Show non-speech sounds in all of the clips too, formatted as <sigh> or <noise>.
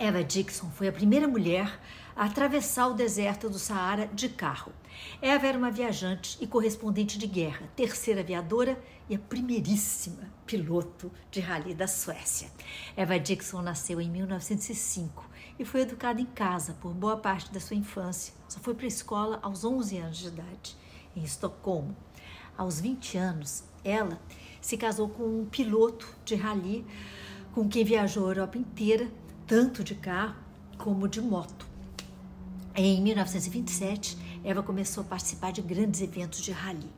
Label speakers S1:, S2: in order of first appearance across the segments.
S1: Eva Dixon foi a primeira mulher a atravessar o deserto do Saara de carro. Eva era uma viajante e correspondente de guerra, terceira aviadora e a primeiríssima piloto de rally da Suécia. Eva Dixon nasceu em 1905 e foi educada em casa por boa parte da sua infância. Só foi para a escola aos 11 anos de idade, em Estocolmo. Aos 20 anos, ela se casou com um piloto de rally com quem viajou a Europa inteira tanto de carro como de moto. Em 1927, Eva começou a participar de grandes eventos de rally.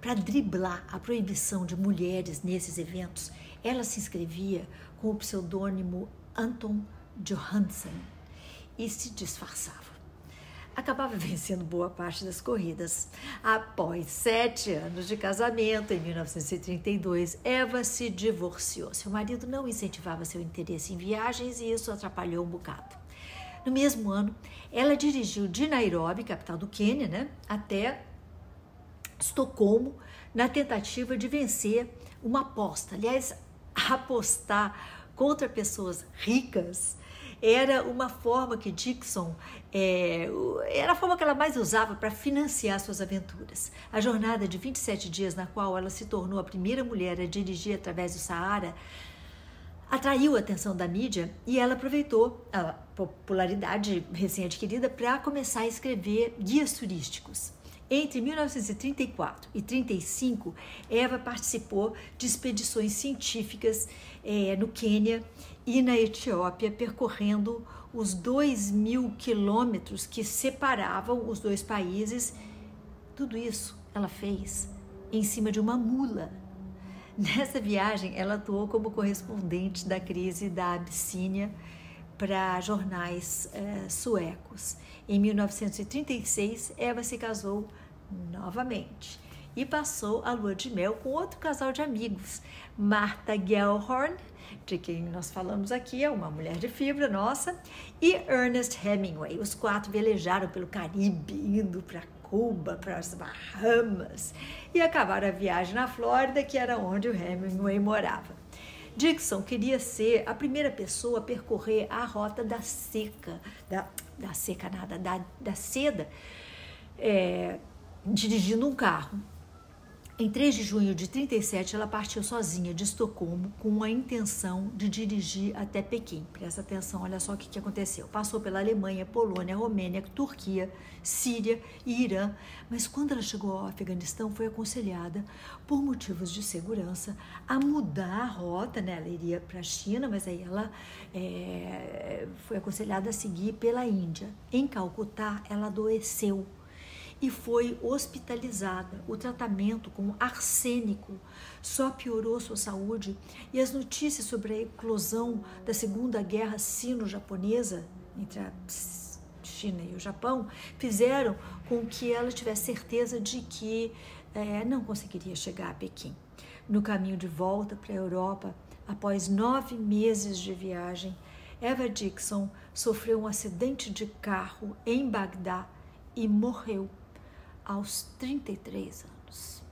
S1: Para driblar a proibição de mulheres nesses eventos, ela se inscrevia com o pseudônimo Anton Johansson e se disfarçava acabava <laughs> vencendo boa parte das corridas. Após sete anos de casamento, em 1932, Eva se divorciou. Seu marido não incentivava seu interesse em viagens e isso atrapalhou um bocado. No mesmo ano, ela dirigiu de Nairobi, capital do Quênia, né, até Estocolmo, na tentativa de vencer uma aposta. Aliás, <laughs> apostar contra pessoas ricas era uma forma que Dixon é, era a forma que ela mais usava para financiar suas aventuras. A jornada de 27 dias, na qual ela se tornou a primeira mulher a dirigir através do Saara, atraiu a atenção da mídia e ela aproveitou a popularidade recém-adquirida para começar a escrever guias turísticos. Entre 1934 e 35, Eva participou de expedições científicas é, no Quênia e na Etiópia, percorrendo os dois mil quilômetros que separavam os dois países. Tudo isso ela fez em cima de uma mula. Nessa viagem, ela atuou como correspondente da crise da Abissínia para jornais eh, suecos. Em 1936, Eva se casou novamente e passou a lua de mel com outro casal de amigos, Martha Gellhorn, de quem nós falamos aqui, é uma mulher de fibra nossa, e Ernest Hemingway. Os quatro velejaram pelo Caribe, indo para Cuba, para as Bahamas, e acabaram a viagem na Flórida, que era onde o Hemingway morava. Dixon queria ser a primeira pessoa a percorrer a rota da seca, da, da seca nada, da, da seda, é, dirigindo um carro. Em 3 de junho de 37, ela partiu sozinha de Estocolmo com a intenção de dirigir até Pequim. Presta atenção, olha só o que, que aconteceu. Passou pela Alemanha, Polônia, Romênia, Turquia, Síria e Irã, mas quando ela chegou ao Afeganistão, foi aconselhada, por motivos de segurança, a mudar a rota. Né? Ela iria para a China, mas aí ela é, foi aconselhada a seguir pela Índia. Em Calcutá, ela adoeceu e foi hospitalizada. O tratamento com arsênico só piorou sua saúde e as notícias sobre a eclosão da Segunda Guerra Sino-Japonesa entre a China e o Japão fizeram com que ela tivesse certeza de que é, não conseguiria chegar a Pequim. No caminho de volta para a Europa, após nove meses de viagem, Eva Dixon sofreu um acidente de carro em Bagdá e morreu aos 33 anos.